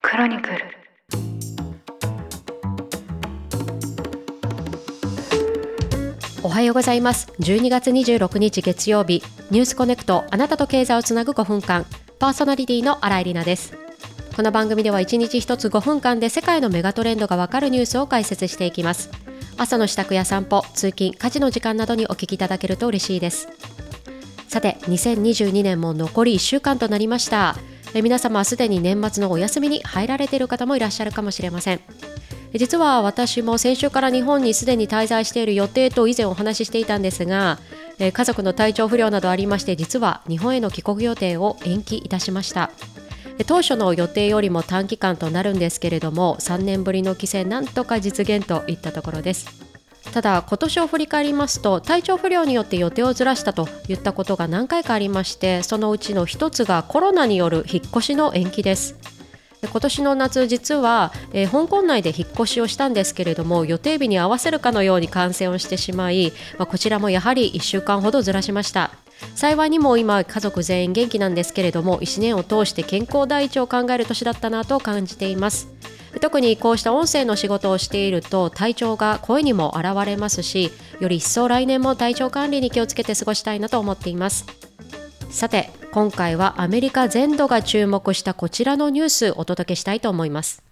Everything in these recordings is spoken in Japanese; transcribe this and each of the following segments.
クロニクル。おはようございます。12月26日月曜日。ニュースコネクト。あなたと経済をつなぐ5分間。パーソナリティの新井里奈です。この番組では1日1つ5分間で世界のメガトレンドがわかるニュースを解説していきます。朝の支度や散歩通勤家事の時間などにお聞きいただけると嬉しいです。さて2022年も残り1週間となりました。え皆様すでに年末のお休みに入られている方もいらっしゃるかもしれません。実は私も先週から日本にすでに滞在している予定と以前お話ししていたんですが家族の体調不良などありまして実は日本への帰国予定を延期いたしました。当初の予定よりも短期間となるんですけれども3年ぶりの帰省なんとか実現といったところです。ただ今年を振り返りますと体調不良によって予定をずらしたといったことが何回かありましてそのうちの一つがコロナによる引っ越しの延期です。今年の夏実は、えー、香港内で引っ越しをしたんですけれども予定日に合わせるかのように感染をしてしまい、まあ、こちらもやはり1週間ほどずらしました。幸いにも今家族全員元気なんですけれども1年を通して健康第一を考える年だったなと感じています。特にこうした音声の仕事をしていると体調が声にも現れますしより一層来年も体調管理に気をつけて過ごしたいなと思っています。さて今回はアメリカ全土が注目したこちらのニュースお届けしたいと思います。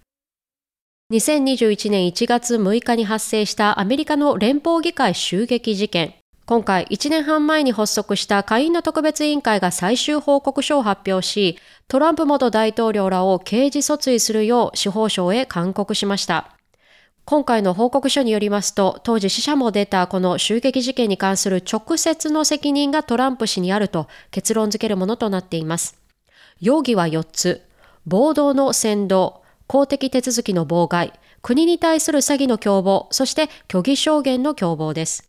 2021年1月6日に発生したアメリカの連邦議会襲撃事件。今回1年半前に発足した下院の特別委員会が最終報告書を発表し、トランプ元大統領らを刑事訴追するよう司法省へ勧告しました。今回の報告書によりますと、当時死者も出たこの襲撃事件に関する直接の責任がトランプ氏にあると結論付けるものとなっています。容疑は4つ。暴動の扇動、公的手続きの妨害、国に対する詐欺の共謀、そして虚偽証言の共謀です。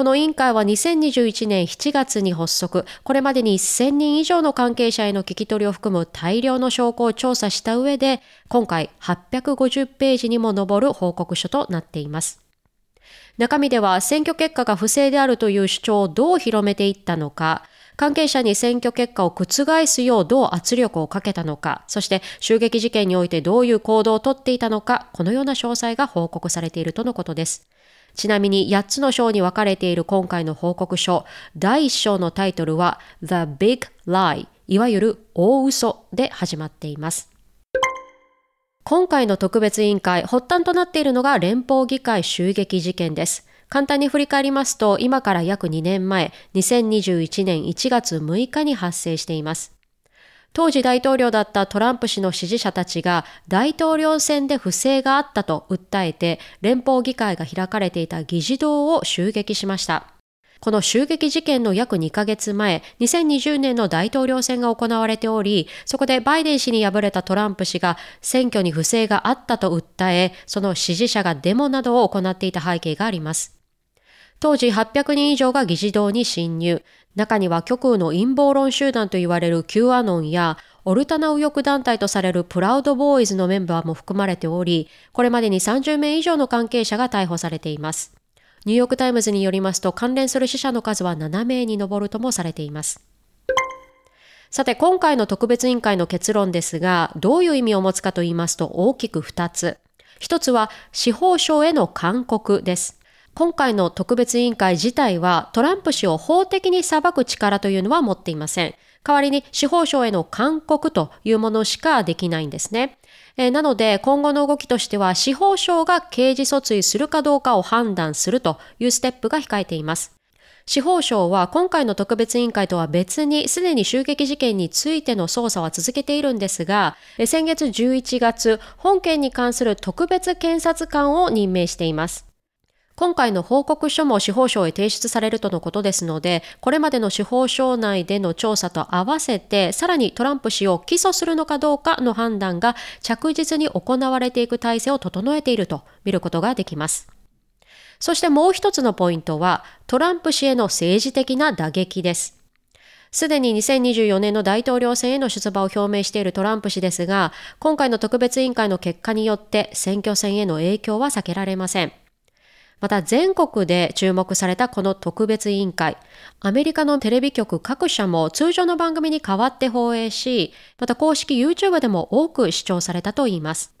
この委員会は2021年7月に発足、これまでに1000人以上の関係者への聞き取りを含む大量の証拠を調査した上で、今回850ページにも上る報告書となっています。中身では選挙結果が不正であるという主張をどう広めていったのか、関係者に選挙結果を覆すようどう圧力をかけたのか、そして襲撃事件においてどういう行動をとっていたのか、このような詳細が報告されているとのことです。ちなみに8つの章に分かれている今回の報告書、第1章のタイトルは The Big Lie いわゆる大嘘で始まっています。今回の特別委員会、発端となっているのが連邦議会襲撃事件です。簡単に振り返りますと、今から約2年前、2021年1月6日に発生しています。当時大統領だったトランプ氏の支持者たちが大統領選で不正があったと訴えて連邦議会が開かれていた議事堂を襲撃しました。この襲撃事件の約2ヶ月前、2020年の大統領選が行われており、そこでバイデン氏に敗れたトランプ氏が選挙に不正があったと訴え、その支持者がデモなどを行っていた背景があります。当時800人以上が議事堂に侵入。中には極右の陰謀論集団と言われる Q アノンやオルタナ右翼団体とされるプラウドボーイズのメンバーも含まれており、これまでに30名以上の関係者が逮捕されています。ニューヨークタイムズによりますと関連する死者の数は7名に上るともされています。さて、今回の特別委員会の結論ですが、どういう意味を持つかと言いますと大きく2つ。1つは司法省への勧告です。今回の特別委員会自体はトランプ氏を法的に裁く力というのは持っていません。代わりに司法省への勧告というものしかできないんですね。え、なので今後の動きとしては司法省が刑事訴追するかどうかを判断するというステップが控えています。司法省は今回の特別委員会とは別にすでに襲撃事件についての捜査は続けているんですが、先月11月、本件に関する特別検察官を任命しています。今回の報告書も司法省へ提出されるとのことですので、これまでの司法省内での調査と合わせて、さらにトランプ氏を起訴するのかどうかの判断が着実に行われていく体制を整えていると見ることができます。そしてもう一つのポイントは、トランプ氏への政治的な打撃です。すでに2024年の大統領選への出馬を表明しているトランプ氏ですが、今回の特別委員会の結果によって選挙戦への影響は避けられません。また全国で注目されたこの特別委員会、アメリカのテレビ局各社も通常の番組に代わって放映し、また公式 YouTube でも多く視聴されたといいます。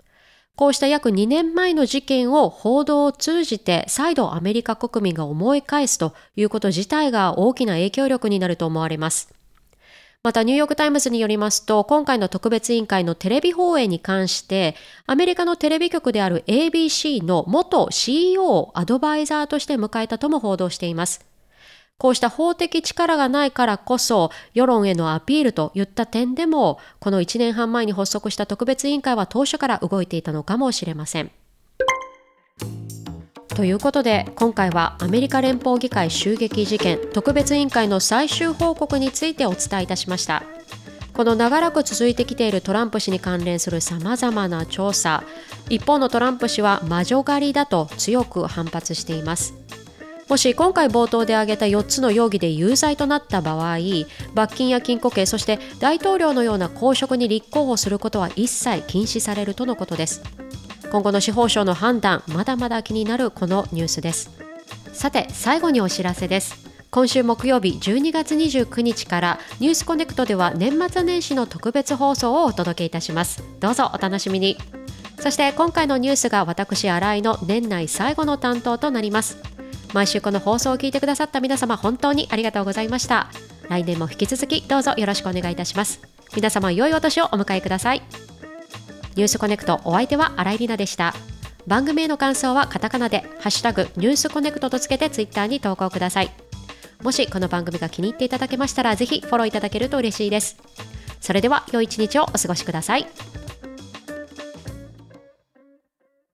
こうした約2年前の事件を報道を通じて再度アメリカ国民が思い返すということ自体が大きな影響力になると思われます。またニューヨークタイムズによりますと、今回の特別委員会のテレビ放映に関して、アメリカのテレビ局である ABC の元 CEO をアドバイザーとして迎えたとも報道しています。こうした法的力がないからこそ、世論へのアピールといった点でも、この1年半前に発足した特別委員会は当初から動いていたのかもしれません。ということで今回はアメリカ連邦議会襲撃事件特別委員会の最終報告についてお伝えいたしました。この長らく続いてきているトランプ氏に関連するさまざまな調査一方のトランプ氏は魔女狩りだと強く反発しています。もし今回冒頭で挙げた4つの容疑で有罪となった場合罰金や禁錮刑そして大統領のような公職に立候補することは一切禁止されるとのことです。今後の司法省の判断まだまだ気になるこのニュースです。さて最後にお知らせです。今週木曜日12月29日からニュースコネクトでは年末年始の特別放送をお届けいたします。どうぞお楽しみに。そして今回のニュースが私新井の年内最後の担当となります。毎週この放送を聞いてくださった皆様本当にありがとうございました。来年も引き続きどうぞよろしくお願いいたします。皆様良いお年をお迎えください。ニュースコネクトお相手は新井里奈でした。番組への感想はカタカナでハッシュタグニュースコネクトとつけてツイッターに投稿ください。もしこの番組が気に入っていただけましたらぜひフォローいただけると嬉しいです。それでは良い一日をお過ごしください。